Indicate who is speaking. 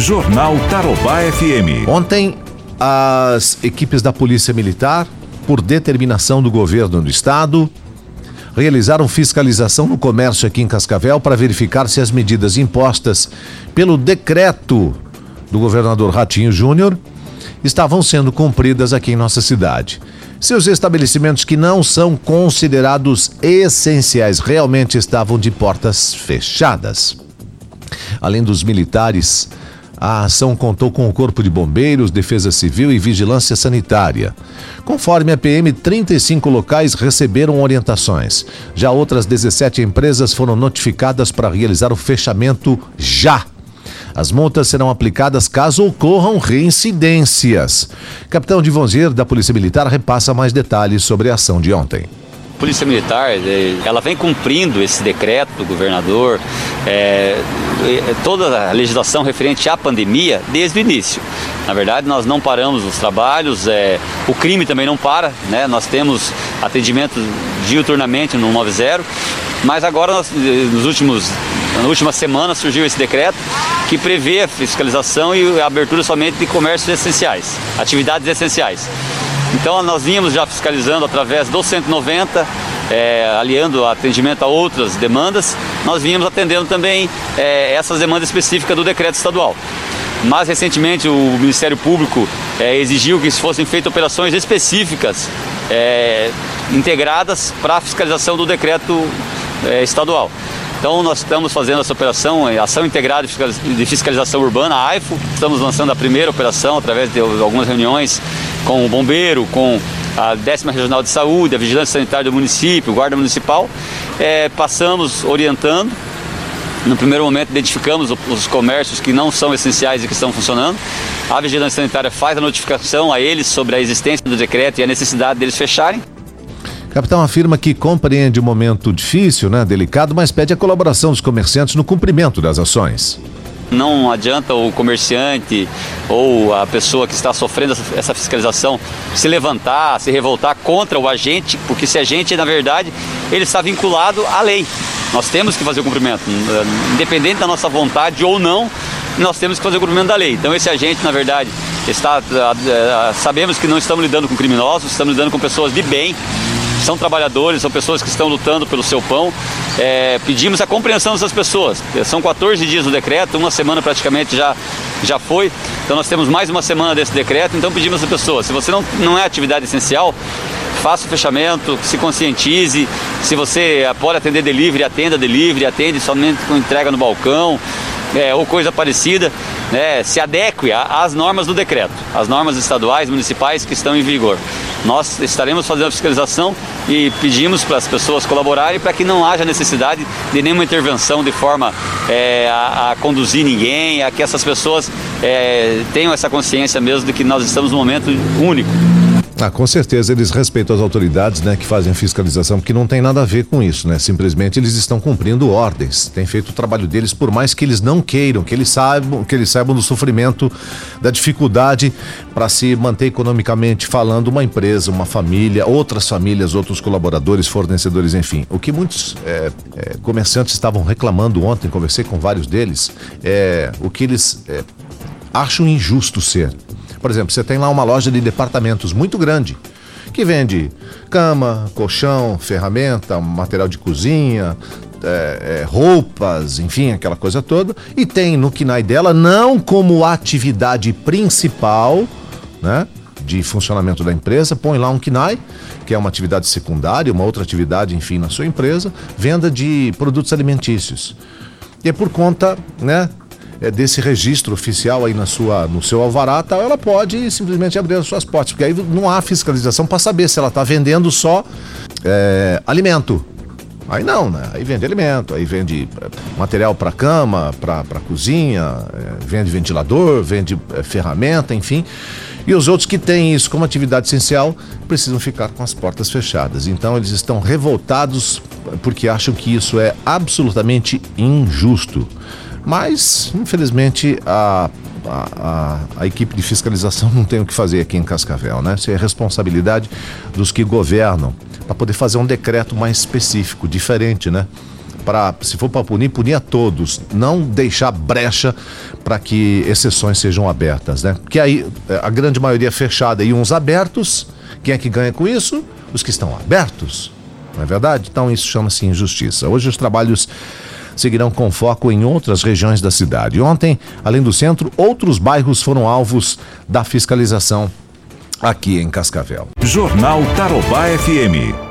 Speaker 1: Jornal Tarobá FM.
Speaker 2: Ontem, as equipes da Polícia Militar, por determinação do governo do estado, realizaram fiscalização no comércio aqui em Cascavel para verificar se as medidas impostas pelo decreto do governador Ratinho Júnior estavam sendo cumpridas aqui em nossa cidade. Seus estabelecimentos que não são considerados essenciais realmente estavam de portas fechadas. Além dos militares, a ação contou com o Corpo de Bombeiros, Defesa Civil e Vigilância Sanitária. Conforme a PM, 35 locais receberam orientações. Já outras 17 empresas foram notificadas para realizar o fechamento já. As multas serão aplicadas caso ocorram reincidências. Capitão Divonzier, da Polícia Militar, repassa mais detalhes sobre a ação de ontem.
Speaker 3: Polícia Militar, é, ela vem cumprindo esse decreto do governador, é, toda a legislação referente à pandemia desde o início. Na verdade, nós não paramos os trabalhos, é, o crime também não para, né? nós temos atendimento diuturnamente no 90, mas agora, nós, nos últimos, na última semana, surgiu esse decreto que prevê a fiscalização e a abertura somente de comércios essenciais, atividades essenciais. Então nós vínhamos já fiscalizando através do 190, é, aliando atendimento a outras demandas, nós vínhamos atendendo também é, essas demandas específicas do decreto estadual. Mais recentemente o Ministério Público é, exigiu que fossem feitas operações específicas integradas para a fiscalização do decreto estadual. Então nós estamos fazendo essa operação, é, Ação Integrada de Fiscalização Urbana, a AIFO. Estamos lançando a primeira operação através de algumas reuniões com o bombeiro, com a décima regional de saúde, a vigilância sanitária do município, guarda municipal. É, passamos orientando. No primeiro momento identificamos os comércios que não são essenciais e que estão funcionando. A vigilância sanitária faz a notificação a eles sobre a existência do decreto e a necessidade deles fecharem.
Speaker 2: Capitão afirma que compreende o momento difícil, né, delicado, mas pede a colaboração dos comerciantes no cumprimento das ações.
Speaker 3: Não adianta o comerciante ou a pessoa que está sofrendo essa fiscalização se levantar, se revoltar contra o agente, porque esse agente, na verdade, ele está vinculado à lei. Nós temos que fazer o cumprimento, independente da nossa vontade ou não, nós temos que fazer o cumprimento da lei. Então esse agente, na verdade, está sabemos que não estamos lidando com criminosos, estamos lidando com pessoas de bem são trabalhadores, são pessoas que estão lutando pelo seu pão. É, pedimos a compreensão dessas pessoas. São 14 dias do decreto, uma semana praticamente já, já foi. Então nós temos mais uma semana desse decreto, então pedimos às pessoas, se você não, não é atividade essencial, faça o fechamento, se conscientize. Se você pode atender delivery, atenda delivery, atende somente com entrega no balcão é, ou coisa parecida, né, se adeque às normas do decreto, às normas estaduais, municipais que estão em vigor. Nós estaremos fazendo a fiscalização e pedimos para as pessoas colaborarem para que não haja necessidade de nenhuma intervenção de forma é, a, a, conduzir ninguém, a que essas pessoas é, tenham essa consciência mesmo de que nós estamos num momento único.
Speaker 2: Ah, com certeza eles respeitam as autoridades, né, que fazem a fiscalização, porque não tem nada a ver com isso, né? Simplesmente eles estão cumprindo ordens, têm feito o trabalho deles, por mais que eles não queiram, que eles saibam, que eles saibam do sofrimento, da dificuldade para se manter economicamente falando uma empresa, uma família, outras famílias, outros colaboradores, fornecedores, enfim. O que muitos é, é, comerciantes estavam reclamando ontem, conversei com vários deles, é o que eles é, acham injusto ser por exemplo, você tem lá uma loja de departamentos muito grande que vende cama, colchão, ferramenta, material de cozinha, é, é, roupas, enfim, aquela coisa toda. E tem no KINAI dela, não como atividade principal, né? De funcionamento da empresa, põe lá um KINAI, que é uma atividade secundária, uma outra atividade, enfim, na sua empresa, venda de produtos alimentícios. E é por conta, né, é, desse registro oficial aí na sua, no seu alvará, tal, ela pode simplesmente abrir as suas portas, porque aí não há fiscalização para saber se ela está vendendo só é, alimento. Aí não, né? Aí vende alimento, aí vende é, material para cama, para cozinha, é, vende ventilador, vende é, ferramenta, enfim. E os outros que têm isso como atividade essencial precisam ficar com as portas fechadas. Então eles estão revoltados porque acham que isso é absolutamente injusto. Mas, infelizmente, a, a, a, a, equipe de fiscalização não tem o que fazer aqui em Cascavel, né? Isso é responsabilidade dos que governam, para poder fazer um decreto mais específico, diferente, né? para, se for para punir, punir a todos, não deixar brecha para que exceções sejam abertas, né? Porque aí é, a grande maioria é fechada e uns abertos, quem é que ganha com isso? Os que estão abertos, não é verdade? Então isso chama-se injustiça. Hoje os trabalhos seguirão com foco em outras regiões da cidade. Ontem, além do centro, outros bairros foram alvos da fiscalização aqui em Cascavel.
Speaker 1: Jornal Tarobá FM.